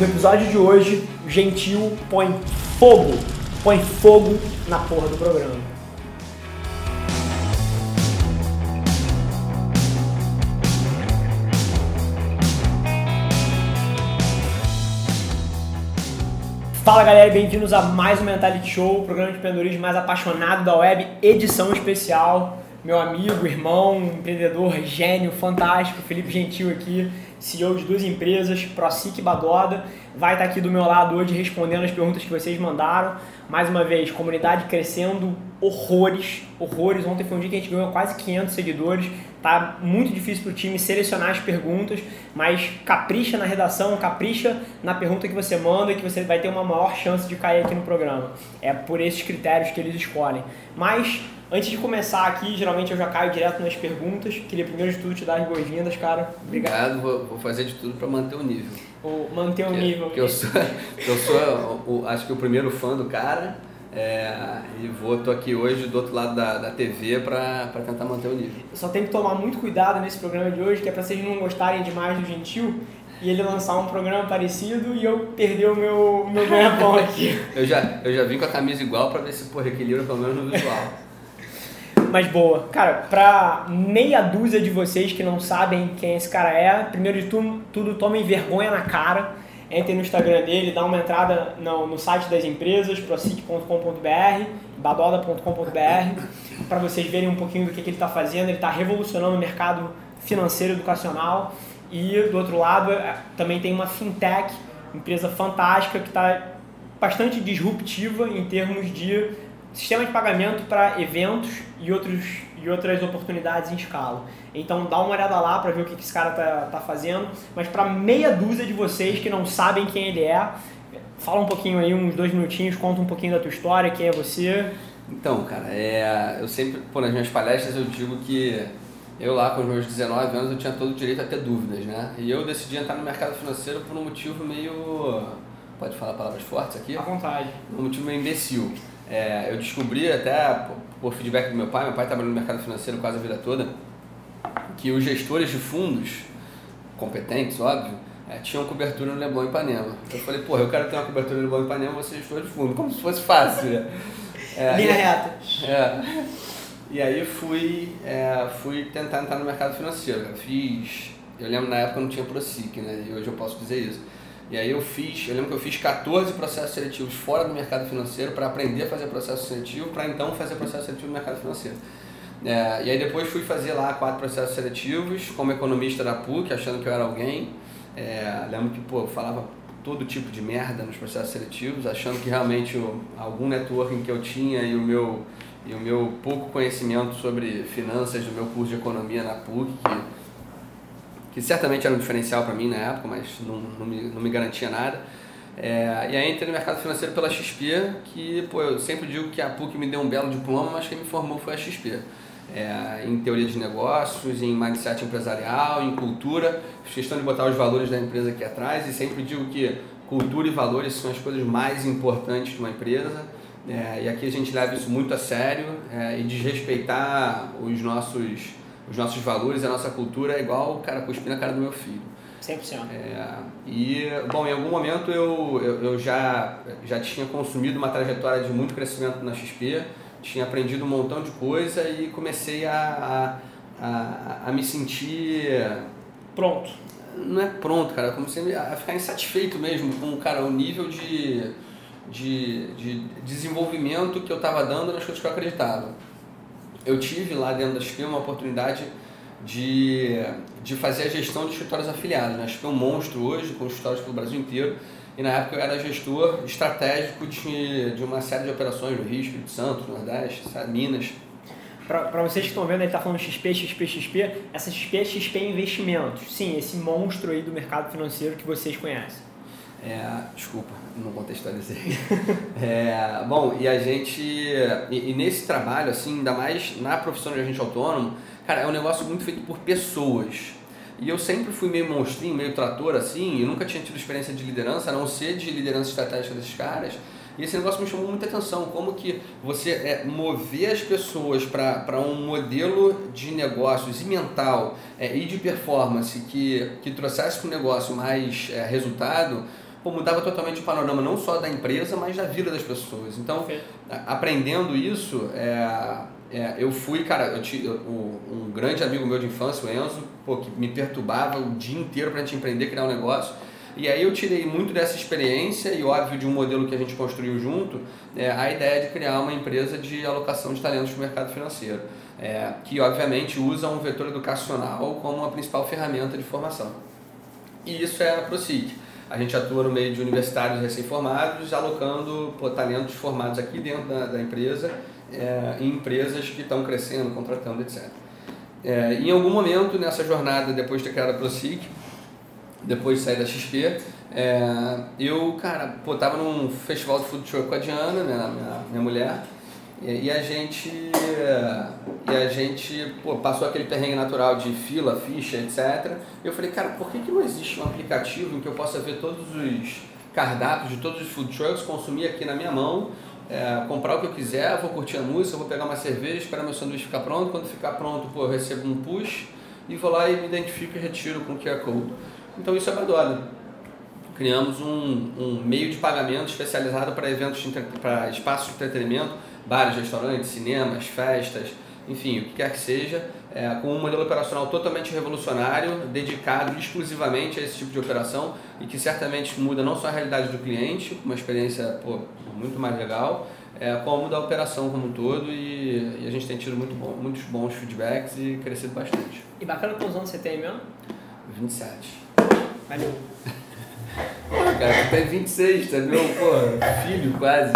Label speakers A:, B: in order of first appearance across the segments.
A: No episódio de hoje, Gentil põe fogo, põe fogo na porra do programa. Fala galera, bem-vindos a mais um Mentality Show, o programa de empreendedorismo mais apaixonado da web, edição especial. Meu amigo, irmão, empreendedor, gênio, fantástico, Felipe Gentil aqui, CEO de duas empresas, ProSic Badoda, vai estar aqui do meu lado hoje respondendo as perguntas que vocês mandaram. Mais uma vez, comunidade crescendo horrores, horrores. Ontem foi um dia que a gente ganhou quase 500 seguidores. Tá muito difícil para o time selecionar as perguntas, mas capricha na redação, capricha na pergunta que você manda, que você vai ter uma maior chance de cair aqui no programa. É por esses critérios que eles escolhem. Mas Antes de começar aqui, geralmente eu já caio direto nas perguntas. Queria primeiro de tudo te dar as boas-vindas, cara.
B: Obrigado. Obrigado, vou, vou, fazer de tudo para manter o nível.
A: O, manter o nível.
B: Porque eu sou, eu sou o, acho que o primeiro fã do cara. É, e vou, tô aqui hoje do outro lado da, da TV para tentar manter o nível.
A: Só tenho que tomar muito cuidado nesse programa de hoje, que é para vocês não gostarem demais do Gentil e ele lançar um programa parecido e eu perder o meu, meu ganha-pão aqui.
B: eu, já, eu já vim com a camisa igual para ver se porra, equilibra pelo menos no visual.
A: Mas boa. Cara, pra meia dúzia de vocês que não sabem quem esse cara é, primeiro de tudo, tudo tomem vergonha na cara. Entrem no Instagram dele, dá uma entrada no, no site das empresas, procite.com.br, badoda.com.br, para vocês verem um pouquinho do que, que ele está fazendo. Ele está revolucionando o mercado financeiro educacional. E do outro lado, é, também tem uma fintech, empresa fantástica que está bastante disruptiva em termos de sistema de pagamento para eventos e, outros, e outras oportunidades em escala. Então dá uma olhada lá para ver o que, que esse cara tá, tá fazendo. Mas para meia dúzia de vocês que não sabem quem ele é, fala um pouquinho aí, uns dois minutinhos, conta um pouquinho da tua história, quem é você.
B: Então, cara, é, eu sempre, pô, nas minhas palestras eu digo que eu lá com os meus 19 anos eu tinha todo o direito a ter dúvidas, né? E eu decidi entrar no mercado financeiro por um motivo meio... Pode falar palavras fortes aqui?
A: À vontade.
B: Um motivo meio imbecil. É, eu descobri até por feedback do meu pai, meu pai trabalhou no mercado financeiro quase a vida toda, que os gestores de fundos, competentes, óbvio, é, tinham cobertura no Leblon Ipanema. Eu falei, porra, eu quero ter uma cobertura no Leblon Ipanema, vou ser gestor de fundo, como se fosse fácil. Né?
A: É, Linha reta.
B: É, e aí fui, é, fui tentar entrar no mercado financeiro. Fiz, eu lembro na época não tinha ProSIC, né? E hoje eu posso dizer isso e aí eu fiz, eu lembro que eu fiz 14 processos seletivos fora do mercado financeiro para aprender a fazer processo seletivo, para então fazer processo seletivo no mercado financeiro. É, e aí depois fui fazer lá quatro processos seletivos como economista da PUC, achando que eu era alguém. É, lembro que pô, eu falava todo tipo de merda nos processos seletivos, achando que realmente algum networking que eu tinha e o meu e o meu pouco conhecimento sobre finanças do meu curso de economia na PUC, que que certamente era um diferencial para mim na época, mas não, não, me, não me garantia nada. É, e aí entrei no mercado financeiro pela XP, que pô, eu sempre digo que a PUC me deu um belo diploma, mas quem me formou foi a XP. É, em teoria de negócios, em mindset empresarial, em cultura, fiz questão de botar os valores da empresa aqui atrás e sempre digo que cultura e valores são as coisas mais importantes de uma empresa. É, e aqui a gente leva isso muito a sério é, e desrespeitar os nossos os nossos valores, a nossa cultura é igual o cara cuspir na cara do meu filho.
A: 100%.
B: É, e, bom, em algum momento eu, eu, eu, já, já tinha consumido uma trajetória de muito crescimento na XP, tinha aprendido um montão de coisa e comecei a, a, a, a me sentir...
A: Pronto.
B: Não é pronto, cara. Eu comecei a ficar insatisfeito mesmo com cara, o nível de, de, de desenvolvimento que eu estava dando nas coisas que eu acreditava eu tive lá dentro da XP uma oportunidade de, de fazer a gestão de escritórios afiliados. Né? A XP é um monstro hoje, com escritórios pelo Brasil inteiro. E na época eu era gestor estratégico de, de uma série de operações no Rio, Espírito Santo, Nordeste, Minas.
A: Para vocês que estão vendo, ele está falando XP, XP, XP. Essa XP é XP Investimentos. Sim, esse monstro aí do mercado financeiro que vocês conhecem.
B: É, desculpa, não contextualizei. é, bom, e a gente. E, e, nesse trabalho, assim, ainda mais na profissão de agente autônomo, cara, é um negócio muito feito por pessoas. E eu sempre fui meio monstrinho, meio trator, assim, e nunca tinha tido experiência de liderança, a não ser de liderança estratégica desses caras. E esse negócio me chamou muita atenção, como que você é, mover as pessoas para um modelo de negócios e mental é, e de performance que, que trouxesse para o negócio mais é, resultado, pô, mudava totalmente o panorama, não só da empresa, mas da vida das pessoas. Então, aprendendo isso, é, é, eu fui, cara, eu tinha, um grande amigo meu de infância, o Enzo, pô, que me perturbava o dia inteiro para a gente empreender, criar um negócio. E aí eu tirei muito dessa experiência e, óbvio, de um modelo que a gente construiu junto, é, a ideia de criar uma empresa de alocação de talentos para o mercado financeiro, é, que, obviamente, usa um vetor educacional como a principal ferramenta de formação. E isso é a ProSIC. A gente atua no meio de universitários recém-formados, alocando pô, talentos formados aqui dentro da, da empresa, é, em empresas que estão crescendo, contratando, etc. É, em algum momento nessa jornada, depois de ter criado a ProSIC, depois de sair da XP, é, eu, cara, pô, tava num festival de food truck com a Diana, minha, minha, minha mulher, e, e, a gente, e a gente pô, passou aquele perrengue natural de fila, ficha, etc. E eu falei, cara, por que, que não existe um aplicativo em que eu possa ver todos os cardápios de todos os food trucks, consumir aqui na minha mão, é, comprar o que eu quiser, vou curtir a música, vou pegar uma cerveja, esperar meu sanduíche ficar pronto, quando ficar pronto, pô, eu recebo um push e vou lá e me identifico e retiro com o QR Code. Então isso é Badola. Criamos um, um meio de pagamento especializado para eventos, para espaços de entretenimento, bares, restaurantes, cinemas, festas, enfim, o que quer que seja, é, com um modelo operacional totalmente revolucionário, dedicado exclusivamente a esse tipo de operação e que certamente muda não só a realidade do cliente, uma experiência pô, muito mais legal, é, como da operação como um todo e, e a gente tem tido muito bom, muitos bons feedbacks e crescido bastante.
A: E bacana quantos anos você tem mesmo?
B: 27.
A: Valeu.
B: Pô, cara, tu tem 26, tá meu, pô, filho quase.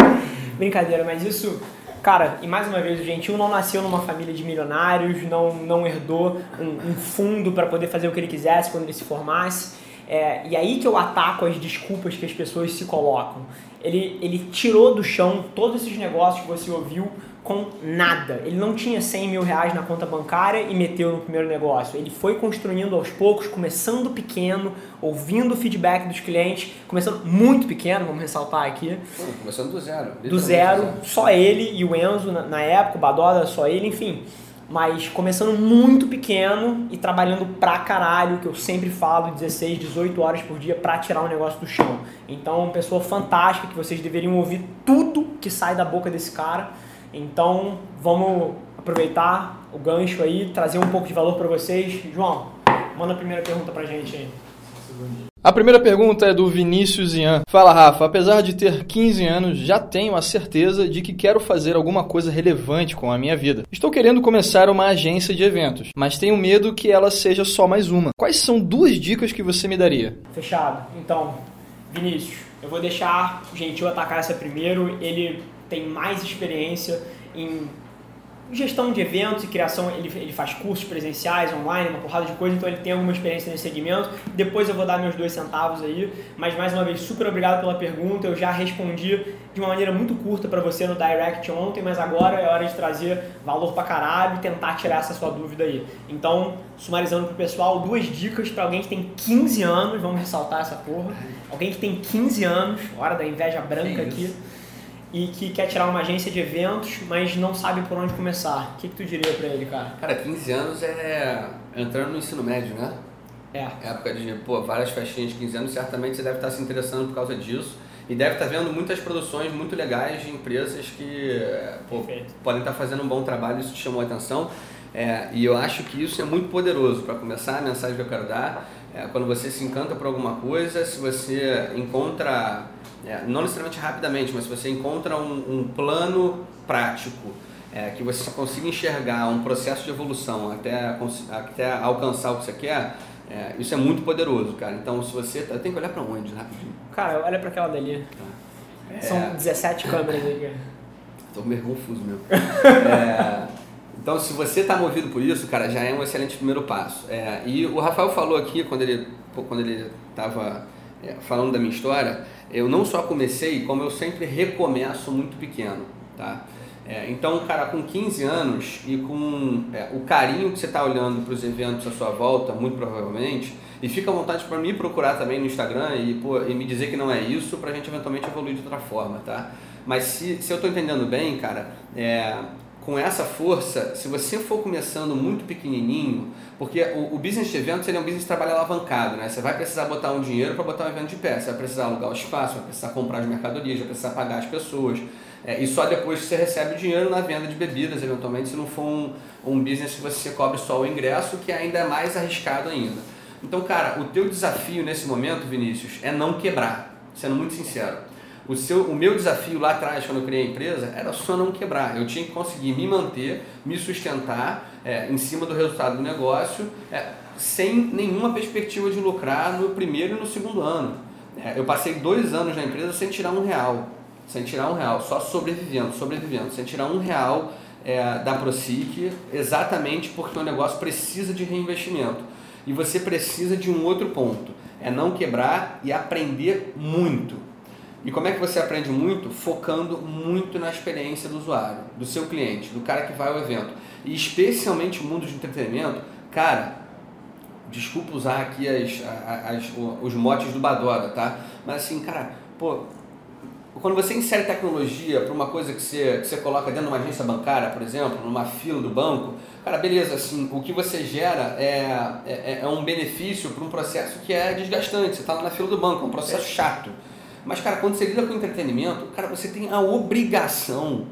A: Brincadeira, mas isso, cara, e mais uma vez, o Gentil não nasceu numa família de milionários, não, não herdou um, um fundo para poder fazer o que ele quisesse quando ele se formasse. É, e aí que eu ataco as desculpas que as pessoas se colocam. Ele, ele tirou do chão todos esses negócios que você ouviu com nada. Ele não tinha 100 mil reais na conta bancária e meteu no primeiro negócio. Ele foi construindo aos poucos, começando pequeno, ouvindo o feedback dos clientes, começando muito pequeno, vamos ressaltar aqui.
B: Começando do zero.
A: Do zero, zero, só ele e o Enzo na, na época, o Badoda, só ele, enfim. Mas começando muito pequeno e trabalhando pra caralho, que eu sempre falo, 16, 18 horas por dia pra tirar o um negócio do chão. Então, uma pessoa fantástica que vocês deveriam ouvir tudo que sai da boca desse cara então, vamos aproveitar o gancho aí, trazer um pouco de valor para vocês. João, manda a primeira pergunta para a gente aí.
C: A primeira pergunta é do Vinícius Ian. Fala, Rafa. Apesar de ter 15 anos, já tenho a certeza de que quero fazer alguma coisa relevante com a minha vida. Estou querendo começar uma agência de eventos, mas tenho medo que ela seja só mais uma. Quais são duas dicas que você me daria?
A: Fechado. Então, Vinícius, eu vou deixar o Gentil atacar essa primeiro. Ele tem mais experiência em gestão de eventos e criação, ele, ele faz cursos presenciais, online, uma porrada de coisa, então ele tem alguma experiência nesse segmento. Depois eu vou dar meus dois centavos aí, mas mais uma vez, super obrigado pela pergunta. Eu já respondi de uma maneira muito curta para você no direct ontem, mas agora é hora de trazer valor pra caralho e tentar tirar essa sua dúvida aí. Então, sumarizando pro pessoal, duas dicas para alguém que tem 15 anos, vamos ressaltar essa porra. Alguém que tem 15 anos, hora da inveja branca aqui e que quer tirar uma agência de eventos, mas não sabe por onde começar. O que, que tu diria para ele, cara?
B: Cara, 15 anos é entrando no ensino médio, né?
A: É.
B: Época de, pô, várias festinhas de 15 anos, certamente você deve estar se interessando por causa disso. E deve estar vendo muitas produções muito legais de empresas que pô, podem estar fazendo um bom trabalho, isso te chamou a atenção. É, e eu acho que isso é muito poderoso. Para começar, a mensagem que eu quero dar é quando você se encanta por alguma coisa, se você encontra é, não necessariamente rapidamente, mas se você encontra um, um plano prático é, que você consiga enxergar um processo de evolução até, até alcançar o que você quer, é, isso é muito poderoso, cara. Então, se você. Tá, tem que olhar para onde, rapidinho?
A: Cara, olha para aquela dali. Tá. São 17 câmeras aí, cara.
B: Tô meio confuso mesmo. é, Então, se você está movido por isso, cara, já é um excelente primeiro passo. É, e o Rafael falou aqui, quando ele quando ele estava é, falando da minha história, eu não só comecei, como eu sempre recomeço muito pequeno, tá? É, então, cara, com 15 anos e com é, o carinho que você está olhando para os eventos à sua volta, muito provavelmente, e fica à vontade para me procurar também no Instagram e, pô, e me dizer que não é isso para a gente eventualmente evoluir de outra forma, tá? Mas se, se eu estou entendendo bem, cara, é, com essa força, se você for começando muito pequenininho, porque o, o business de eventos ele é um business de trabalho alavancado, né? Você vai precisar botar um dinheiro para botar um evento de pé, você vai precisar alugar o espaço, vai precisar comprar as mercadorias, vai precisar pagar as pessoas. É, e só depois você recebe o dinheiro na venda de bebidas, eventualmente, se não for um, um business que você cobre só o ingresso, que ainda é mais arriscado ainda. Então, cara, o teu desafio nesse momento, Vinícius, é não quebrar, sendo muito sincero. O, seu, o meu desafio lá atrás, quando eu criei a empresa, era só não quebrar. Eu tinha que conseguir me manter, me sustentar é, em cima do resultado do negócio, é, sem nenhuma perspectiva de lucrar no primeiro e no segundo ano. É, eu passei dois anos na empresa sem tirar um real. Sem tirar um real, só sobrevivendo, sobrevivendo, sem tirar um real é, da ProSIC, exatamente porque o negócio precisa de reinvestimento. E você precisa de um outro ponto, é não quebrar e aprender muito. E como é que você aprende muito? Focando muito na experiência do usuário, do seu cliente, do cara que vai ao evento. E especialmente o mundo de entretenimento, cara, desculpa usar aqui as, as, os motes do Badoda, tá? Mas assim, cara, pô, quando você insere tecnologia para uma coisa que você, que você coloca dentro de uma agência bancária, por exemplo, numa fila do banco, cara, beleza, assim, o que você gera é, é, é um benefício para um processo que é desgastante. Você está na fila do banco, é um processo chato. Mas, cara, quando você lida com entretenimento, cara, você tem a obrigação,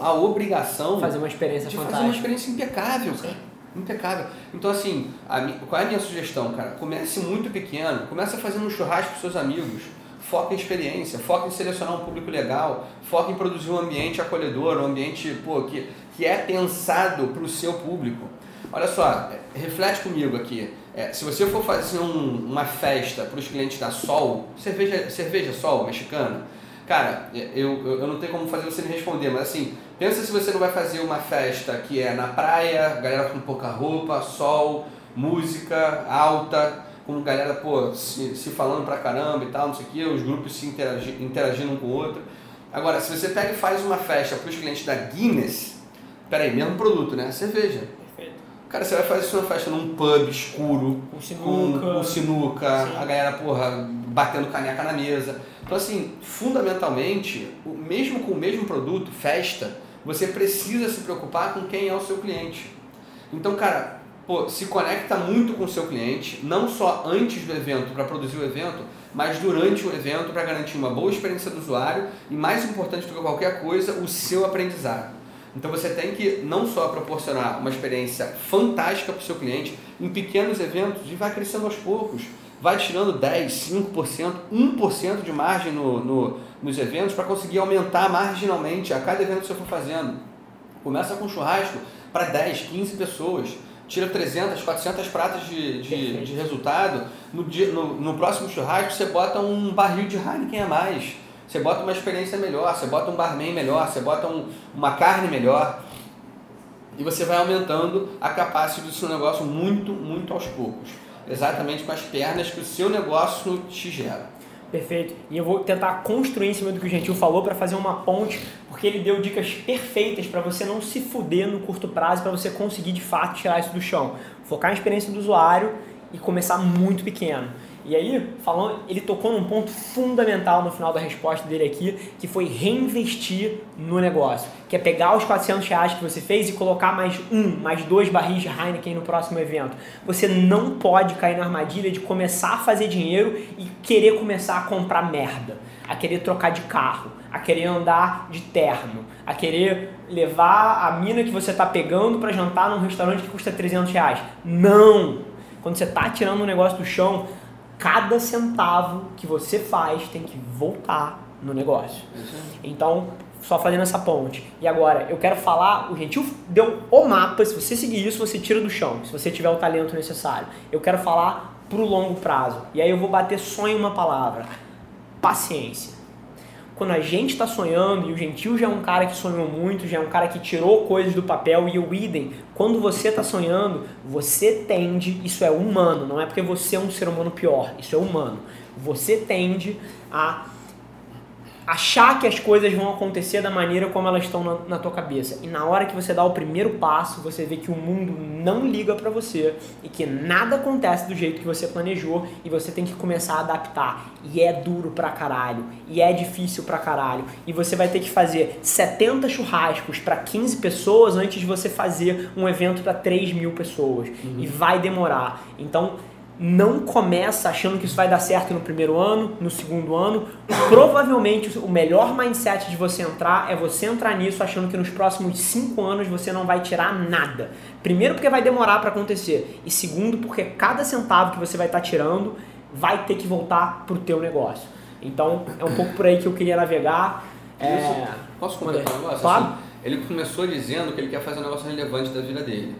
B: a obrigação
A: fazer uma experiência
B: de
A: fantástica.
B: fazer uma experiência impecável, cara. Impecável. Então, assim, a, qual é a minha sugestão, cara? Comece muito pequeno, comece fazendo um churrasco com seus amigos, foca em experiência, foca em selecionar um público legal, foca em produzir um ambiente acolhedor, um ambiente pô, que, que é pensado para o seu público. Olha só, é, reflete comigo aqui. É, se você for fazer um, uma festa para os clientes da Sol, cerveja, cerveja Sol mexicana, cara, eu, eu, não tenho como fazer você me responder, mas assim, pensa se você não vai fazer uma festa que é na praia, galera com pouca roupa, sol, música alta, com galera pô, se, se falando pra caramba e tal, não sei o que, os grupos se interagindo, interagindo um com o outro. Agora, se você pega e faz uma festa para os clientes da Guinness, peraí, mesmo produto, né? Cerveja Cara, você vai fazer uma festa num pub escuro,
A: com sinuca,
B: com, com sinuca a galera, porra, batendo caneca na mesa. Então, assim, fundamentalmente, mesmo com o mesmo produto, festa, você precisa se preocupar com quem é o seu cliente. Então, cara, pô, se conecta muito com o seu cliente, não só antes do evento para produzir o evento, mas durante o evento para garantir uma boa experiência do usuário e, mais importante do que qualquer coisa, o seu aprendizado. Então você tem que não só proporcionar uma experiência fantástica para o seu cliente em pequenos eventos e vai crescendo aos poucos. Vai tirando 10, 5%, 1% de margem no, no, nos eventos para conseguir aumentar marginalmente a cada evento que você for fazendo. Começa com churrasco para 10, 15 pessoas. Tira 300, 400 pratas de, de, de resultado. No, dia, no, no próximo churrasco você bota um barril de Heineken a mais você bota uma experiência melhor, você bota um barman melhor, você bota um, uma carne melhor. E você vai aumentando a capacidade do seu negócio muito, muito aos poucos. Exatamente com as pernas que o seu negócio te gera.
A: Perfeito. E eu vou tentar construir em cima do que o Gentil falou para fazer uma ponte, porque ele deu dicas perfeitas para você não se fuder no curto prazo, para você conseguir de fato tirar isso do chão. Focar na experiência do usuário e começar muito pequeno. E aí, falando, ele tocou num ponto fundamental no final da resposta dele aqui, que foi reinvestir no negócio. Que é pegar os 400 reais que você fez e colocar mais um, mais dois barris de Heineken no próximo evento. Você não pode cair na armadilha de começar a fazer dinheiro e querer começar a comprar merda. A querer trocar de carro, a querer andar de terno, a querer levar a mina que você está pegando para jantar num restaurante que custa 300 reais. Não! Quando você está tirando um negócio do chão, cada centavo que você faz tem que voltar no negócio. Então, só fazendo essa ponte. E agora, eu quero falar, o Gentil deu o mapa, se você seguir isso, você tira do chão, se você tiver o talento necessário. Eu quero falar pro longo prazo. E aí eu vou bater só em uma palavra: paciência. quando a gente está sonhando, e o Gentil já é um cara que sonhou muito, já é um cara que tirou coisas do papel, e o idem, quando você está sonhando, você tende, isso é humano, não é porque você é um ser humano pior, isso é humano. Você tende a achar que as coisas vão acontecer da maneira como elas estão na, na, tua cabeça. E na hora que você dá o primeiro passo, você vê que o mundo não liga para você e que nada acontece do jeito que você planejou e você tem que começar a adaptar. E é duro pra caralho, e é difícil pra caralho. E você vai ter que fazer 70 churrascos para 15 pessoas antes de você fazer um evento para 3 mil pessoas. Uhum. E vai demorar. Então, não começa achando que isso vai dar certo no primeiro ano, no segundo ano. Provavelmente o melhor mindset de você entrar é você entrar nisso achando que nos próximos cinco anos você não vai tirar nada. Primeiro porque vai demorar para acontecer e segundo porque cada centavo que você vai estar tá tirando vai ter que voltar pro teu negócio. Então é um pouco por aí que eu queria navegar. É...
B: Posso completar um negócio? Claro. Assim, ele começou dizendo que ele quer fazer um negócio relevante da vida dele.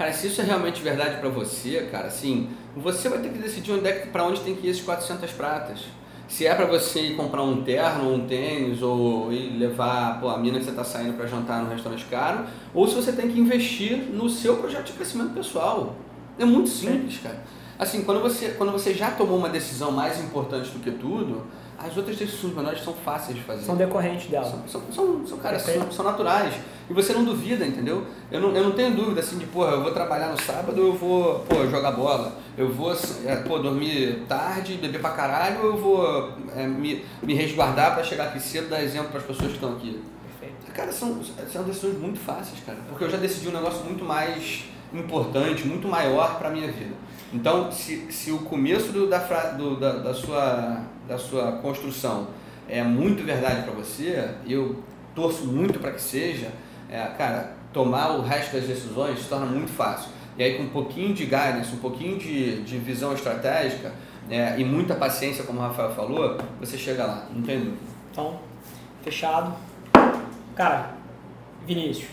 B: Cara, se isso é realmente verdade para você, cara, assim, você vai ter que decidir onde é para onde tem que ir esses 400 pratas. Se é para você ir comprar um terno, um tênis ou ir levar pô, a mina que você está saindo para jantar no restaurante caro, ou se você tem que investir no seu projeto de crescimento pessoal. É muito simples, cara. Assim, quando você, quando você já tomou uma decisão mais importante do que tudo, as outras decisões menores são fáceis de fazer.
A: São decorrentes dela.
B: São, são, são, são cara, são, são, naturais. E você não duvida, entendeu? Eu não, eu não tenho dúvida assim de, porra, eu vou trabalhar no sábado, eu vou, pô, jogar bola. Eu vou, é, pô, dormir tarde, beber pra caralho, eu vou é, me, me resguardar para chegar aqui cedo, dar exemplo para as pessoas que estão aqui. Perfeito. Cara, são, são decisões muito fáceis, cara. Porque eu já decidi um negócio muito mais importante, muito maior para minha vida. Então, se, se o começo do, da, do, da, da, sua, da sua construção é muito verdade para você, eu torço muito para que seja, é, cara, tomar o resto das decisões se torna muito fácil. E aí, com um pouquinho de guidance, um pouquinho de, de visão estratégica é, e muita paciência, como o Rafael falou, você chega lá, não tem dúvida.
A: Então, fechado. Cara, Vinícius,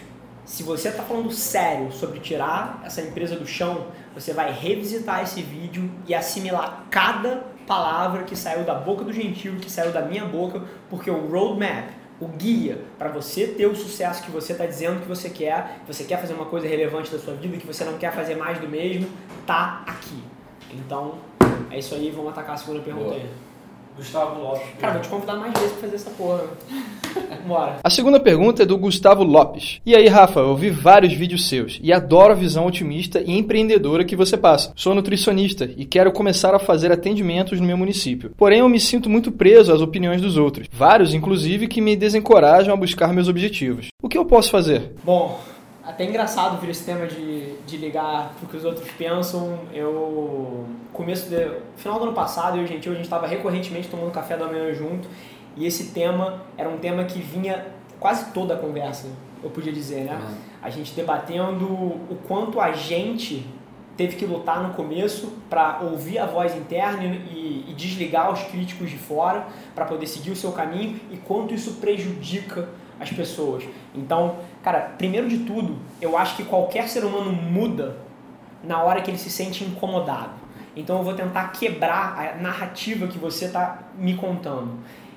A: se você está falando sério sobre tirar essa empresa do chão, você vai revisitar esse vídeo e assimilar cada palavra que saiu da boca do gentil, que saiu da minha boca, porque o roadmap, o guia para você ter o sucesso que você está dizendo que você quer, que você quer fazer uma coisa relevante da sua vida, que você não quer fazer mais do mesmo, tá aqui. Então, é isso aí, vamos atacar a segunda pergunta Boa. aí.
D: Gustavo Lopes.
A: Cara, vou te convidar mais vezes pra fazer essa porra. Bora.
C: A segunda pergunta é do Gustavo Lopes. E aí, Rafa, eu vi vários vídeos seus e adoro a visão otimista e empreendedora que você passa. Sou nutricionista e quero começar a fazer atendimentos no meu município. Porém, eu me sinto muito preso às opiniões dos outros. Vários, inclusive, que me desencorajam a buscar meus objetivos. O que eu posso fazer?
A: Bom, até engraçado vir esse tema de, de ligar pro que os outros pensam. Eu, começo de, final do ano passado, eu e o Gentil, a gente estava recorrentemente tomando café da manhã junto e esse tema era um tema que vinha quase toda a conversa, eu podia dizer, né? Uhum. A gente debatendo o quanto a gente teve que lutar no começo para ouvir a voz interna e, e desligar os críticos de fora para poder seguir o seu caminho e quanto isso prejudica as pessoas. Então, cara, primeiro de tudo, eu acho que qualquer ser humano muda na hora que ele se sente incomodado. Então eu vou tentar quebrar a narrativa que você está me contando.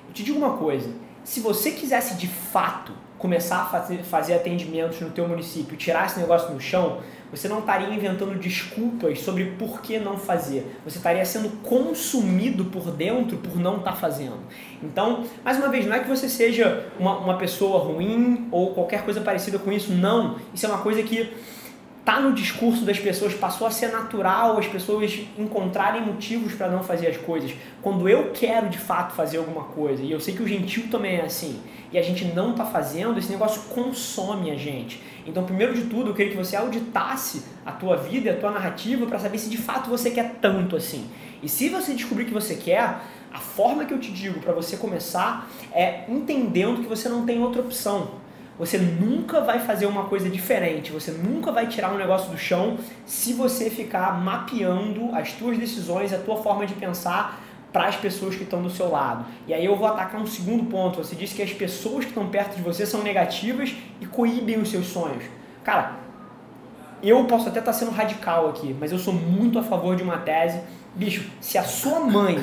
A: Eu te digo uma coisa, se você quisesse de fato começar a fazer, atendimentos no teu município, tirar esse negócio no chão, você não estaria inventando desculpas sobre por que não fazer. Você estaria sendo consumido por dentro por não estar tá fazendo. Então, mais uma vez, não é que você seja uma, uma pessoa ruim ou qualquer coisa parecida com isso. Não. Isso é uma coisa que tá no discurso das pessoas, passou a ser natural as pessoas encontrarem motivos para não fazer as coisas. Quando eu quero de fato fazer alguma coisa, e eu sei que o gentil também é assim, e a gente não está fazendo, esse negócio consome a gente. Então, primeiro de tudo, eu queria que você auditasse a tua vida e a tua narrativa para saber se de fato você quer tanto assim. E se você descobrir que você quer, a forma que eu te digo para você começar é entendendo que você não tem outra opção. Você nunca vai fazer uma coisa diferente, você nunca vai tirar um negócio do chão se você ficar mapeando as tuas decisões, a tua forma de pensar para as pessoas que estão do seu lado. E aí eu vou atacar um segundo ponto. Você disse que as pessoas que estão perto de você são negativas e coíbem os seus sonhos. Cara, eu posso até estar tá sendo radical aqui, mas eu sou muito a favor de uma tese. Bicho, se a sua mãe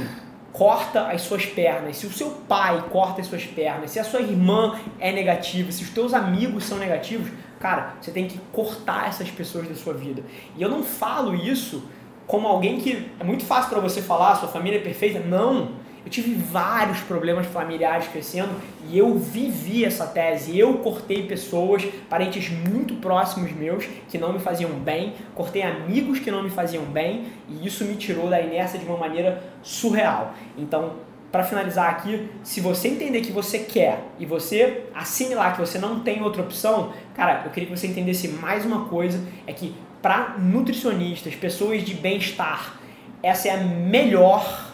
A: corta as suas pernas, se o seu pai corta as suas pernas, se a sua irmã é negativa, se os teus amigos são negativos, cara, você tem que cortar essas pessoas da sua vida. E eu não falo isso como alguém que é muito fácil para você falar, sua família é perfeita. Não. Eu tive vários problemas familiares crescendo e eu vivi essa tese. Eu cortei pessoas, parentes muito próximos meus que não me faziam bem, cortei amigos que não me faziam bem e isso me tirou da inércia de uma maneira surreal. Então, para finalizar aqui, se você entender que você quer e você assimilar que você não tem outra opção, cara, eu queria que você entendesse mais uma coisa, é que para nutricionistas, pessoas de bem-estar, essa é a melhor,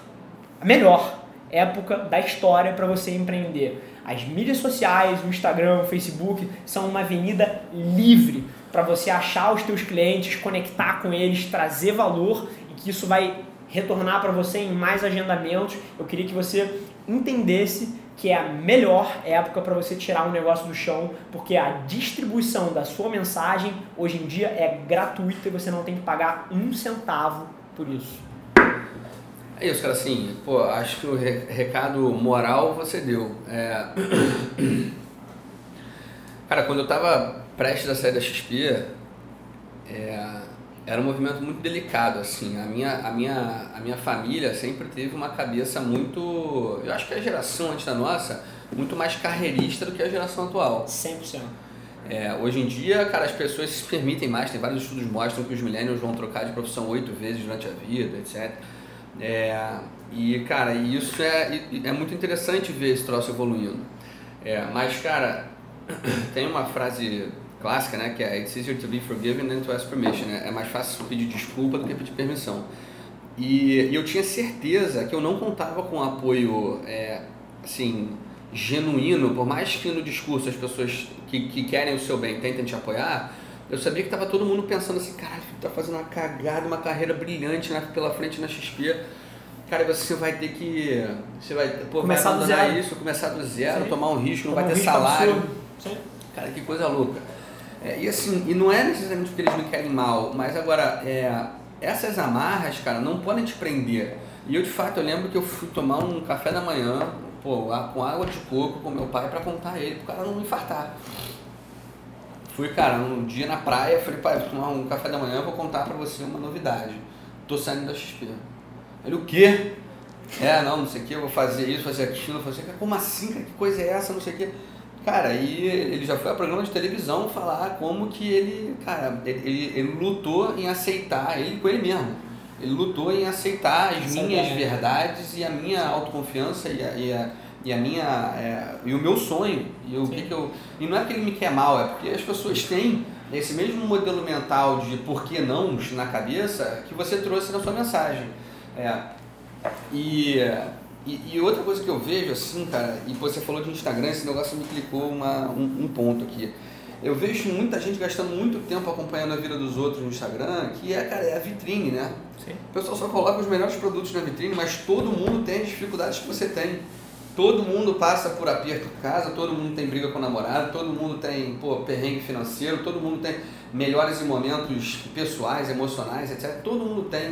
A: a melhor época da história para você empreender. As mídias sociais, o Instagram, o Facebook são uma avenida livre para você achar os teus clientes, conectar com eles, trazer valor e que isso vai retornar para você em mais agendamentos. Eu queria que você entendesse que é a melhor época para você tirar um negócio do chão, porque a distribuição da sua mensagem hoje em dia é gratuita e você não tem que pagar um centavo por isso.
B: É isso, cara, assim, pô, acho que o recado moral você deu. É... Cara, quando eu tava prestes a sair da XP, é... era um movimento muito delicado, assim. A minha, a, minha, a minha família sempre teve uma cabeça muito. Eu acho que a geração antes da nossa, muito mais carreirista do que a geração atual.
A: 100%.
B: É, hoje em dia, cara, as pessoas se permitem mais, tem vários estudos que mostram que os millennials vão trocar de profissão oito vezes durante a vida, etc. É, e, cara, isso é, é muito interessante ver esse troço evoluindo. É, mas, cara, tem uma frase clássica, né, que é It's easier to be forgiven than to ask permission. Né? É mais fácil pedir desculpa do que pedir permissão. E, e eu tinha certeza que eu não contava com apoio, é, assim, genuíno, por mais que no discurso as pessoas que, que querem o seu bem tentem te apoiar, eu sabia que estava todo mundo pensando assim, caralho, tá fazendo uma cagada, uma carreira brilhante na, pela frente na XP. Cara, você vai ter que. Você vai pô, começar vai abandonar do zero. isso, começar do zero, Sim. tomar um risco, não Tomar vai ter um salário. Cara, que coisa louca. É, e assim, e não é necessariamente porque eles me querem mal, mas agora, é, essas amarras, cara, não podem te prender. E eu, de fato, eu lembro que eu fui tomar um café da manhã, pô, com água de coco com meu pai para contar ele, pro cara não infartar. Fui, cara, um dia na praia, falei, pai, vou tomar um café da manhã, vou contar pra você uma novidade. Tô saindo da XP. Ele, o quê? É, não, não sei o que, eu vou fazer isso, fazer aquilo, fazer aquilo. Como assim, cara? Que coisa é essa? Não sei o que. Cara, aí ele já foi a programa de televisão falar como que ele, cara, ele, ele, lutou em aceitar, ele com ele mesmo. Ele lutou em aceitar as minhas verdades e a minha autoconfiança e a, e a e a minha é, e o meu sonho e o que, que eu e não é que ele me quer mal é porque as pessoas têm esse mesmo modelo mental de por que não na cabeça que você trouxe na sua mensagem é, e, e, e, outra coisa que eu vejo assim cara e você falou de Instagram esse negócio me clicou uma, um, um ponto aqui eu vejo muita gente gastando muito tempo acompanhando a vida dos outros no Instagram, que é, cara, é a vitrine, né? Sim. O pessoal só coloca os melhores produtos na vitrine, mas todo mundo tem as dificuldades que você tem. Todo mundo passa por aperto em casa, todo mundo tem briga com o namorado, todo mundo tem pô, perrengue financeiro, todo mundo tem melhores momentos pessoais, emocionais, etc. Todo mundo tem.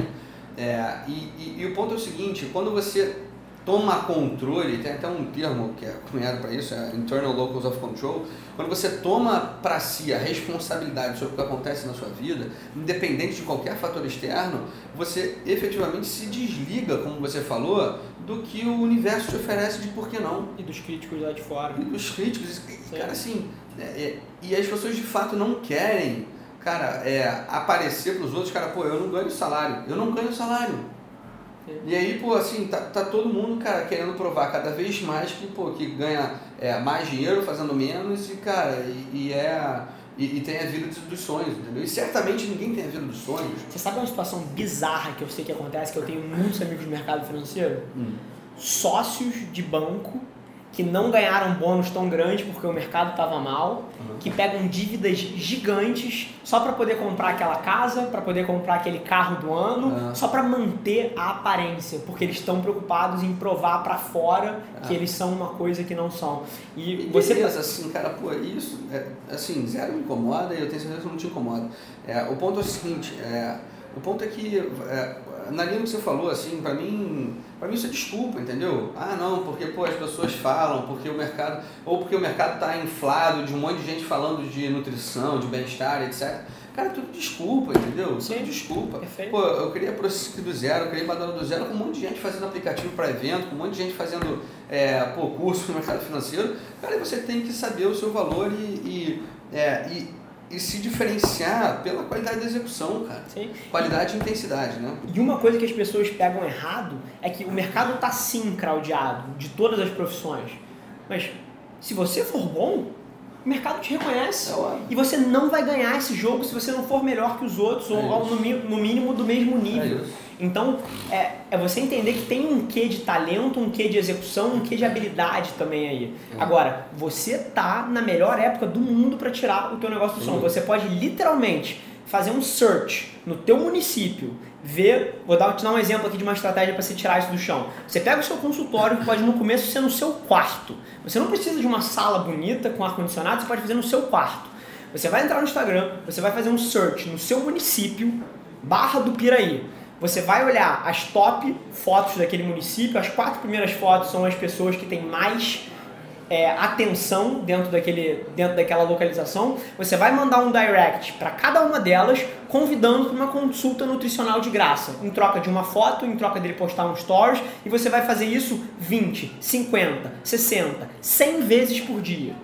B: É, e, e, e, o ponto é o seguinte, quando você toma controle, tem até um termo que é cunhado para isso, é Internal Locus of Control, quando você toma para si a responsabilidade sobre o que acontece na sua vida, independente de qualquer fator externo, você efetivamente se desliga, como você falou, do que o universo te oferece de por que não.
A: E dos críticos lá de fora.
B: E dos críticos. E, cara, assim, é, é, e as pessoas de fato não querem, cara, é, aparecer para os outros, cara, pô, eu não ganho salário. Eu não ganho salário. É. E aí, pô, assim, tá, tá todo mundo, cara, querendo provar cada vez mais que, pô, que ganha é, mais dinheiro fazendo menos e, cara, e, e é e, e, tem a vida dos sonhos, entendeu? E certamente ninguém tem a vida dos sonhos.
A: Você sabe uma situação bizarra que eu sei que acontece, que eu tenho muitos amigos no mercado financeiro? Hum. Sócios de banco que não ganharam bônus tão grande porque o mercado estava mal, uhum. que pegam dívidas gigantes só para poder comprar aquela casa, para poder comprar aquele carro do ano, uhum. só para manter a aparência, porque eles estão preocupados em provar para fora uhum. que eles são uma coisa que não são.
B: E, e você beleza, assim, cara, pô, isso, é, assim, zero me incomoda e eu tenho certeza que não te incomoda. É, o ponto é o seguinte, é, o ponto é que é, na linha que você falou, assim, pra mim, pra mim isso é desculpa, entendeu? Ah, não, porque pô, as pessoas falam, porque o mercado, ou porque o mercado tá inflado de um monte de gente falando de nutrição, de bem-estar, etc. Cara, tudo desculpa, entendeu? Sim. Tudo desculpa.
A: Perfeito.
B: Pô, eu queria Proscic do zero, eu queria Madonna do zero, com um monte de gente fazendo aplicativo para evento, com um monte de gente fazendo é, pô, curso no mercado financeiro. Cara, você tem que saber o seu valor e, e, é, e, e se diferenciar pela qualidade da execução, cara.
A: Sim.
B: Qualidade e intensidade, né?
A: E uma coisa que as pessoas pegam errado é que o mercado tá sim craudiado, de todas as profissões. Mas se você for bom, o mercado te reconhece.
B: É
A: e você não vai ganhar esse jogo se você não for melhor que os outros,
B: É
A: ou no, no mínimo do mesmo nível.
B: É
A: então, é, é você entender que tem um quê de talento, um quê de execução, um quê de habilidade também aí.
B: É.
A: Agora, você tá na melhor época do mundo para tirar o teu negócio do som. Você pode literalmente fazer um search no teu município, ver, vou dar, te dar um exemplo aqui de uma estratégia para você tirar isso do chão. Você pega o seu consultório, que pode no começo ser no seu quarto. Você não precisa de uma sala bonita com ar-condicionado, você pode fazer no seu quarto. Você vai entrar no Instagram, você vai fazer um search no seu município, Barra do Piraí. Você vai olhar as top fotos daquele município, as quatro primeiras fotos são as pessoas que têm mais é, atenção dentro, daquele, dentro daquela localização, você vai mandar um direct para cada uma delas, convidando para uma consulta nutricional de graça, em troca de uma foto, em troca dele postar um stories, e você vai fazer isso 20, 50, 60, 100 vezes por dia.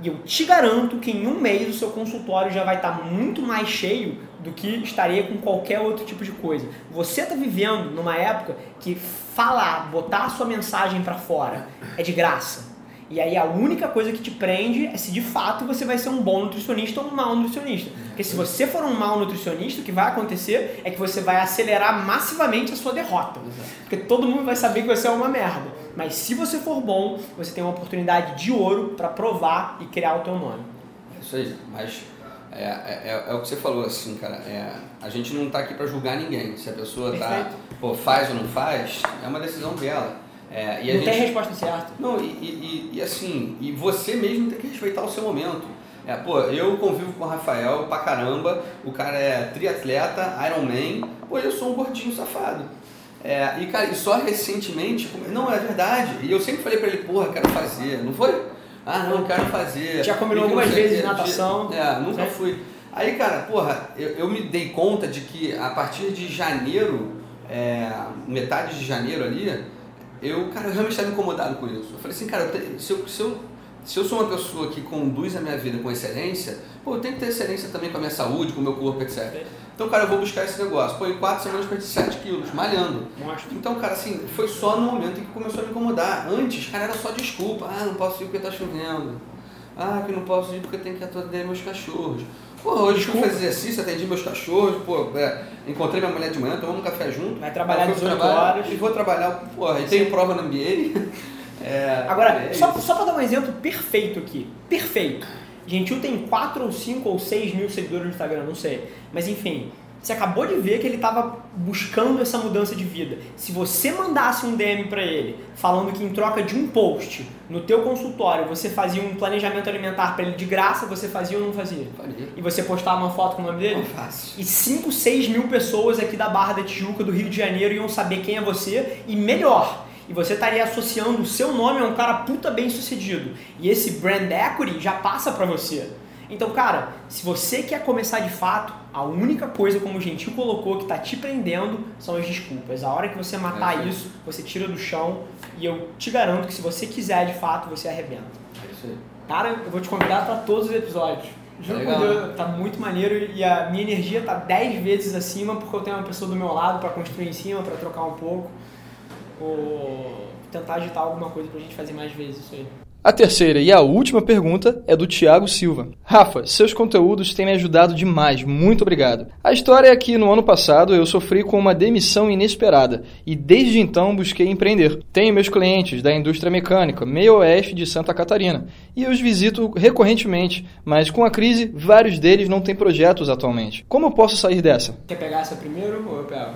A: E eu te garanto que em um mês o seu consultório já vai estar muito mais cheio do que estaria com qualquer outro tipo de coisa. Você está vivendo numa época que falar, botar a sua mensagem para fora é de graça. E aí a única coisa que te prende é se de fato você vai ser um bom nutricionista ou um mau nutricionista. Porque se você for um mau nutricionista, o que vai acontecer é que você vai acelerar massivamente a sua derrota. Porque todo mundo vai saber que você é uma merda. Mas se você for bom, você tem uma oportunidade de ouro para provar e criar o teu nome.
B: É isso aí, mas é, é, é- é o que você falou, assim, cara. É, a gente não tá aqui para julgar ninguém. Se a pessoa tá, pô, faz ou não faz, é uma decisão dela. É, e a
A: Não tem
B: gente,
A: resposta certa.
B: Não, e, e- e- e assim, e você mesmo tem que respeitar o seu momento. É, pô, eu convivo com o Rafael pra caramba, o cara é triatleta, Ironman, pô, eu sou um gordinho safado. É, e cara, e só recentemente, não, é verdade, e eu sempre falei pra ele, porra, quero fazer, não foi? Ah, não, quero fazer.
A: Já combinou algumas vezes
B: quê,
A: natação.
B: de- É, nunca
A: Né?
B: fui. Aí, cara, porra, eu, eu me dei conta de que a partir de janeiro, é, metade de janeiro ali, eu, cara, eu realmente estava incomodado com isso. Eu falei assim, cara, se, eu, se, eu, se eu sou uma pessoa que conduz a minha vida com excelência, pô, eu tenho que ter excelência também com a minha saúde, com o meu corpo, etc. Então, cara, eu vou buscar esse negócio. Pô, em quatro semanas eu perdi 7 quilos, malhando. Então, cara, assim, foi só no momento em que começou a me incomodar. Antes, cara, era só desculpa. Ah, não posso ir porque tá chovendo. Ah, que não posso ir porque eu tenho que atender meus cachorros. Pô, hoje eu
A: Desculpa.
B: fazer exercício, atendi meus cachorros, pô, é, encontrei minha mulher de manhã, tomamos um café junto.
A: Vai trabalhar
B: Aí fui pro
A: 18
B: trabalho
A: horas.
B: E vou trabalhar, porra, e tenho prova na MBA. É,
A: Agora,
B: é
A: só, só para dar um exemplo perfeito aqui. Perfeito. Gentil tem 4 ou 5 ou 6 mil seguidores no Instagram, não sei. Mas enfim, você acabou de ver que ele estava buscando essa mudança de vida. Se você mandasse um DM para ele, falando que em troca de um post no teu consultório você fazia um planejamento alimentar para ele de graça, você fazia ou não fazia?
B: Faria.
A: E você postava uma foto com o nome dele?
B: Não fácil.
A: E 5, 6 mil pessoas aqui da Barra da Tijuca, do Rio de Janeiro, iam saber quem é você e melhor. E você estaria associando o seu nome a um cara puta bem sucedido. E esse brand equity já passa pra você. Então, cara, se você quer começar de fato, a única coisa, como o Gentil colocou, que tá te prendendo são as desculpas. A hora que você matar
B: É, sim.
A: isso, você tira do chão e eu te garanto que se você quiser de fato, você arrebenta.
B: É isso aí.
A: Cara, eu vou te convidar para todos os episódios. Juro por. Deus, tá muito maneiro e a minha energia tá 10 vezes acima porque eu tenho uma pessoa do meu lado para construir em cima, para trocar um pouco. Ou tentar agitar alguma coisa pra gente fazer mais vezes isso aí.
C: A terceira e a última pergunta é do Thiago Silva. Rafa, seus conteúdos têm me ajudado demais, muito obrigado. A história é que no ano passado eu sofri com uma demissão inesperada e desde então busquei empreender. Tenho meus clientes da indústria mecânica, meio oeste de Santa Catarina, e os visito recorrentemente, mas com a crise, vários deles não têm projetos atualmente. Como eu posso sair dessa?
A: Quer pegar essa primeiro ou eu pego?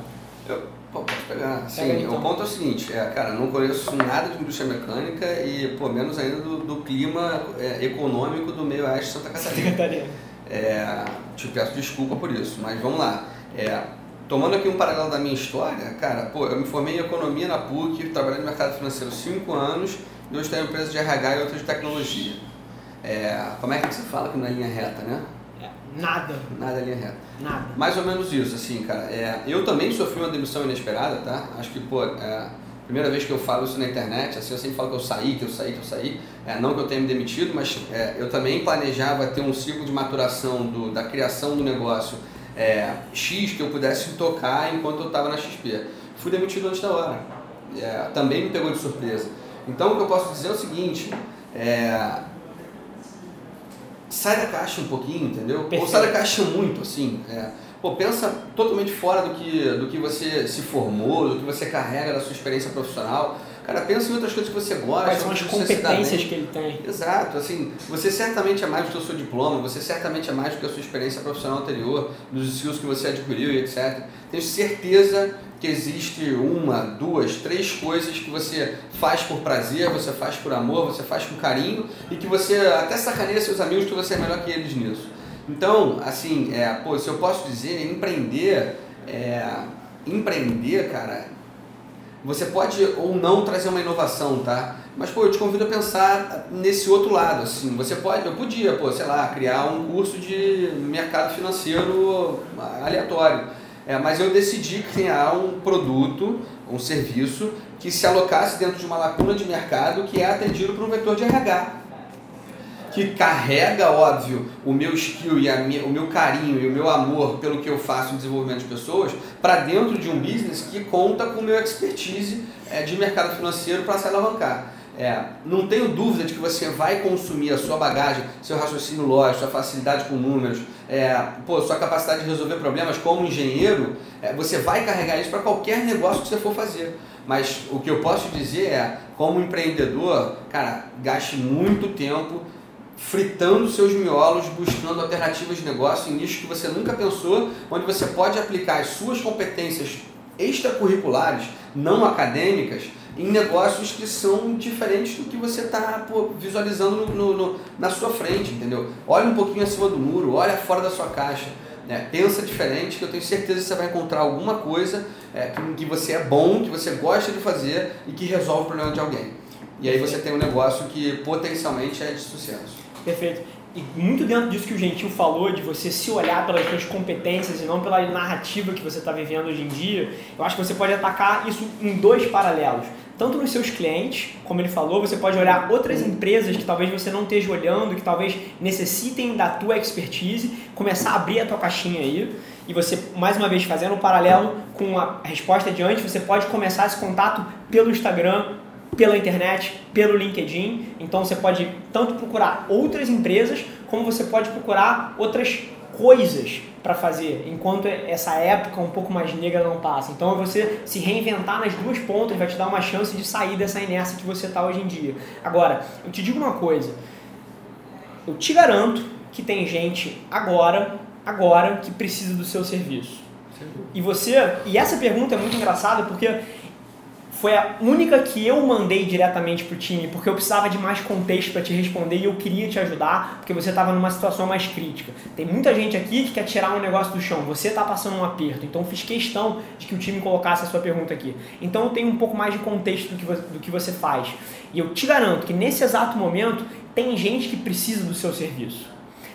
B: Eu, pô, pode pegar. Sim,
A: Pega então.
B: o ponto é o seguinte, é, cara, não conheço nada de indústria mecânica e, pô, menos ainda do, do clima é, econômico do meio oeste de Santa Catarina.
A: Catarina.
B: É, te peço desculpa por isso, mas vamos lá. É, tomando aqui um paralelo da minha história, cara, pô, eu me formei em economia na PUC, trabalhei no mercado financeiro cinco anos e hoje tenho empresa de RH e outra de tecnologia. É, como é que você fala que não é linha reta, né?
A: É, nada.
B: Nada é linha reta.
A: Nada.
B: Mais ou menos isso, assim, cara. É, eu também sofri uma demissão inesperada, tá? Acho que, pô, é, primeira vez que eu falo isso na internet, assim, eu sempre falo que eu saí, que eu saí, que eu saí. É, não que eu tenha me demitido, mas é, eu também planejava ter um ciclo de maturação do, da criação do negócio é, X que eu pudesse tocar enquanto eu estava na XP. Fui demitido antes da hora. É, também me pegou de surpresa. Então o que eu posso dizer é o seguinte, é, sai da caixa um pouquinho, entendeu? Perfeito. Ou sai da caixa muito, assim. É, pô, pensa totalmente fora do que, do que você se formou, do que você carrega da sua experiência profissional. Cara, pensa em outras coisas que você gosta.
A: Quais são as competências que ele tem.
B: Exato, assim, você certamente é mais do que o seu diploma, você certamente é mais do que a sua experiência profissional anterior, dos skills que você adquiriu e etc. Tenho certeza que existe uma, duas, três coisas que você faz por prazer, você faz por amor, você faz com carinho e que você até sacaneia seus amigos que você é melhor que eles nisso. Então, assim, é, pô, se eu posso dizer, empreender, é, empreender, cara, você pode ou não trazer uma inovação, tá? Mas, pô, eu te convido a pensar nesse outro lado, assim. Você pode, eu podia, pô, sei lá, criar um curso de mercado financeiro aleatório. É, mas eu decidi criar um produto, um serviço que se alocasse dentro de uma lacuna de mercado que é atendido por um vetor de RH que carrega, óbvio, o meu skill e minha, o meu carinho e o meu amor pelo que eu faço em desenvolvimento de pessoas para dentro de um business que conta com o meu expertise é, de mercado financeiro para se alavancar. É, não tenho dúvida de que você vai consumir a sua bagagem, seu raciocínio lógico, sua facilidade com números, é, pô, sua capacidade de resolver problemas como engenheiro, é, você vai carregar isso para qualquer negócio que você for fazer. Mas o que eu posso dizer é, como empreendedor, cara, gaste muito tempo fritando seus miolos, buscando alternativas de negócio em nichos que você nunca pensou, onde você pode aplicar as suas competências extracurriculares, não acadêmicas, em negócios que são diferentes do que você está visualizando no, no, na sua frente, entendeu? Olha um pouquinho acima do muro, olha fora da sua caixa. Né? Pensa diferente, que eu tenho certeza que você vai encontrar alguma coisa é, que, que você é bom, que você gosta de fazer e que resolve o problema de alguém. E aí você tem um negócio que potencialmente é de sucesso.
A: Perfeito. E muito dentro disso que o Gentil falou, de você se olhar pelas suas competências e não pela narrativa que você está vivendo hoje em dia, eu acho que você pode atacar isso em dois paralelos. Tanto nos seus clientes, como ele falou, você pode olhar outras empresas que talvez você não esteja olhando, que talvez necessitem da tua expertise, começar a abrir a tua caixinha aí. E você, mais uma vez, fazendo um paralelo com a resposta de antes, você pode começar esse contato pelo Instagram, pela internet, pelo LinkedIn. Então você pode tanto procurar outras empresas, como você pode procurar outras coisas para fazer, enquanto essa época um pouco mais negra não passa. Então é você se reinventar nas duas pontas vai te dar uma chance de sair dessa inércia que você está hoje em dia. Agora, eu te digo uma coisa. Eu te garanto que tem gente agora, agora que precisa do seu serviço. E você, e essa pergunta é muito engraçada porque foi a única que eu mandei diretamente pro time, porque eu precisava de mais contexto para te responder e eu queria te ajudar, porque você estava numa situação mais crítica. Tem muita gente aqui que quer tirar um negócio do chão, você está passando um aperto, então fiz questão de que o time colocasse a sua pergunta aqui. Então eu tenho um pouco mais de contexto do que, do que você faz. E eu te garanto que nesse exato momento tem gente que precisa do seu serviço.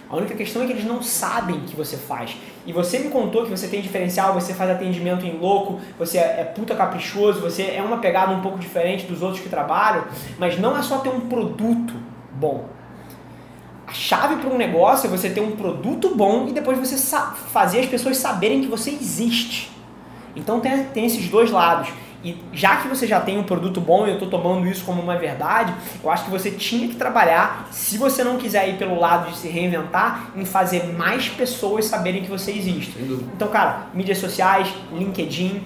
A: A única questão é que eles não sabem que você faz. E você me contou que você tem diferencial, você faz atendimento em louco, você é, é puta caprichoso, você é uma pegada um pouco diferente dos outros que trabalham, mas não é só ter um produto bom. A chave para um negócio é você ter um produto bom e depois você fazer as pessoas saberem que você existe. Então tem, tem esses dois lados. E já que você já tem um produto bom e eu estou tomando isso como uma verdade, eu acho que você tinha que trabalhar, se você não quiser ir pelo lado de se reinventar, em fazer mais pessoas saberem que você existe. Então, cara, mídias sociais, LinkedIn,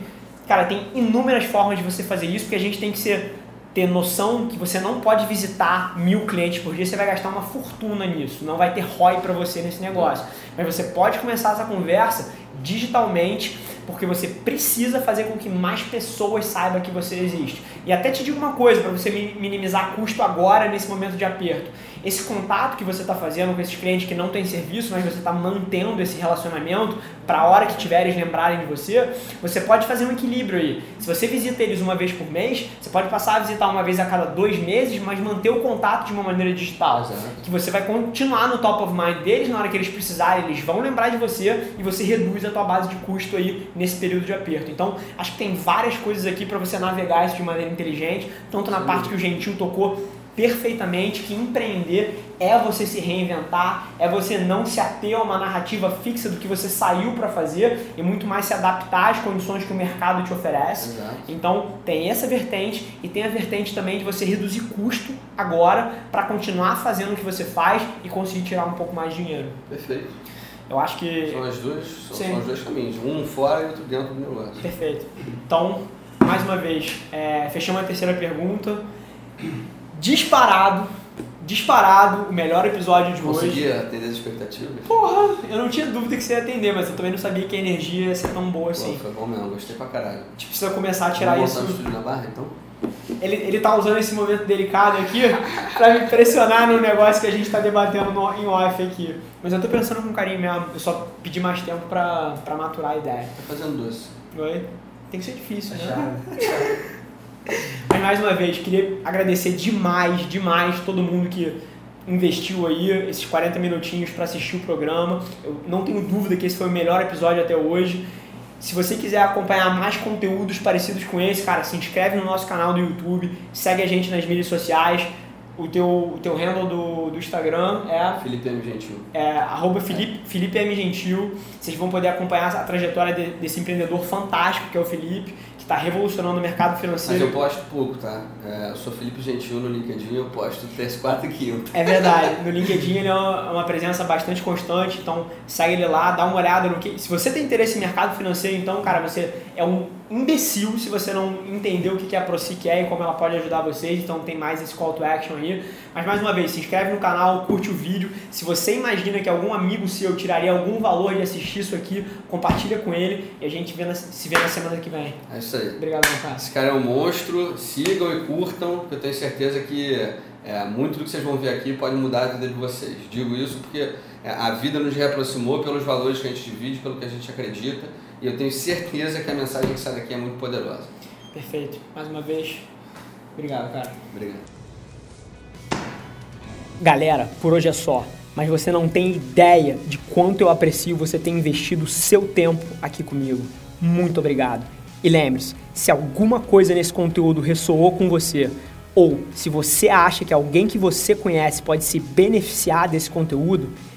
A: cara, tem inúmeras formas de você fazer isso, porque a gente tem que ser ter noção que você não pode visitar mil clientes por dia, você vai gastar uma fortuna nisso, não vai ter ROI para você nesse negócio. Mas você pode começar essa conversa digitalmente porque você precisa fazer com que mais pessoas saibam que você existe. E até te digo uma coisa, para você minimizar custo agora, nesse momento de aperto. Esse contato que você está fazendo com esses clientes que não têm serviço, mas você está mantendo esse relacionamento para a hora que tiverem lembrarem de você, você pode fazer um equilíbrio aí. Se você visita eles uma vez por mês, você pode passar a visitar uma vez a cada dois meses, mas manter o contato de uma maneira digital. Exato. Que você vai continuar no top of mind deles, na hora que eles precisarem, eles vão lembrar de você e você reduz a tua base de custo aí nesse período de aperto. Então, acho que tem várias coisas aqui para você navegar isso de maneira inteligente, tanto na Sim. parte que o Gentil tocou perfeitamente que empreender é você se reinventar, é você não se ater a uma narrativa fixa do que você saiu para fazer e muito mais se adaptar às condições que o mercado te oferece. Exato. Então, tem essa vertente e tem a vertente também de você reduzir custo agora para continuar fazendo o que você faz e conseguir tirar um pouco mais de dinheiro.
B: Perfeito.
A: Eu acho que.
B: São, as duas, são, são os dois caminhos, um fora e outro dentro do negócio.
A: Perfeito. Então, mais uma vez, é, fechamos a terceira pergunta disparado, disparado, o melhor episódio de
B: Consegui
A: hoje.
B: Conseguia atender as expectativas?
A: Porra, eu não tinha dúvida que você ia atender, mas eu também não sabia que a energia ia ser tão boa assim.
B: Pô, foi bom mesmo, gostei pra caralho. A
A: gente precisa começar a tirar
B: Vamos
A: isso.
B: Vamos estúdio na barra, então?
A: Ele, ele tá usando esse momento delicado aqui pra me pressionar no negócio que a gente tá debatendo no, em off aqui. Mas eu tô pensando com carinho mesmo, eu só pedi mais tempo pra, pra maturar a ideia.
B: Tá fazendo doce.
A: Oi? Tem que ser difícil, né? Mas mais uma vez, queria agradecer demais, demais todo mundo que investiu aí esses 40 minutinhos para assistir o programa. Eu não tenho dúvida que esse foi o melhor episódio até hoje. Se você quiser acompanhar mais conteúdos parecidos com esse, cara, se inscreve no nosso canal do YouTube, segue a gente nas mídias sociais. O teu, o teu handle do, do Instagram é.
B: Felipe M. Gentil.
A: É arroba Felipe, Felipe M. Gentil. Vocês vão poder acompanhar a trajetória de, desse empreendedor fantástico que é o Felipe está revolucionando o mercado financeiro.
B: Mas eu posto pouco, tá? É, eu sou Felipe Gentil no LinkedIn, eu posto 3, 4 quilos.
A: É verdade. No LinkedIn ele é uma, uma, presença bastante constante, então segue ele lá, dá uma olhada no que. Se você tem interesse em mercado financeiro, então, cara, você é um imbecil se você não entender o que a ProSIC é e como ela pode ajudar vocês, então tem mais esse call to action aí. Mas mais uma vez, se inscreve no canal, curte o vídeo. Se você imagina que algum amigo seu tiraria algum valor de assistir isso aqui, compartilha com ele e a gente vê na, se vê na semana que vem.
B: É isso aí.
A: Obrigado, cara.
B: Esse cara é um monstro, sigam e curtam, que eu tenho certeza que é, muito do que vocês vão ver aqui pode mudar a vida de vocês. Digo isso porque é, a vida nos reaproximou pelos valores que a gente divide, pelo que a gente acredita, e eu tenho certeza que a mensagem que sai daqui é muito poderosa.
A: Perfeito. Mais uma vez, obrigado, cara.
B: Obrigado.
A: Galera, por hoje é só. Mas você não tem ideia de quanto eu aprecio você ter investido seu tempo aqui comigo. Muito obrigado. E lembre-se, se alguma coisa nesse conteúdo ressoou com você, ou se você acha que alguém que você conhece pode se beneficiar desse conteúdo,